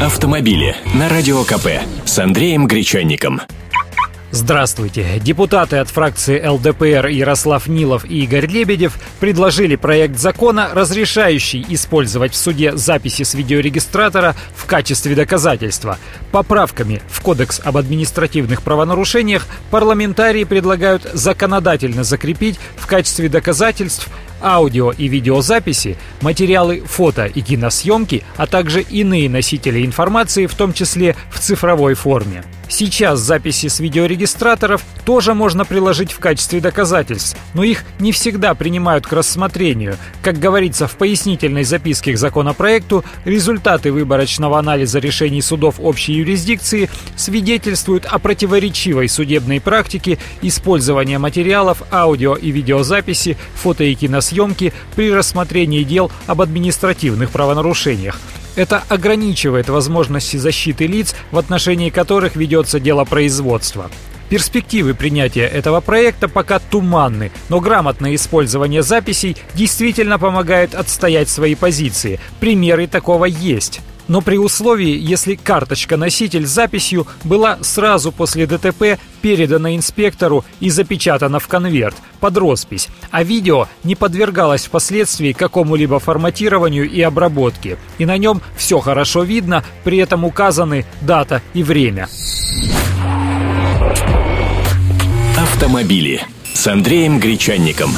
Автомобили на Радио КП с Андреем Гречанником. Здравствуйте. Депутаты от фракции ЛДПР Ярослав Нилов и Игорь Лебедев предложили проект закона, разрешающий использовать в суде записи с видеорегистратора в качестве доказательства. Поправками в Кодекс об административных правонарушениях парламентарии предлагают законодательно закрепить в качестве доказательств аудио и видеозаписи, материалы фото и киносъемки, а также иные носители информации, в том числе в цифровой форме. Сейчас записи с видеорегистраторов тоже можно приложить в качестве доказательств, но их не всегда принимают к рассмотрению. Как говорится в пояснительной записке к законопроекту, результаты выборочного анализа решений судов общей юрисдикции свидетельствуют о противоречивой судебной практике использования материалов аудио и видеозаписи, фото и киносъемки при рассмотрении дел об административных правонарушениях. Это ограничивает возможности защиты лиц, в отношении которых ведется дело производства. Перспективы принятия этого проекта пока туманны, но грамотное использование записей действительно помогает отстоять свои позиции. Примеры такого есть но при условии, если карточка-носитель с записью была сразу после ДТП передана инспектору и запечатана в конверт под роспись, а видео не подвергалось впоследствии какому-либо форматированию и обработке, и на нем все хорошо видно, при этом указаны дата и время. Автомобили с Андреем Гречанником.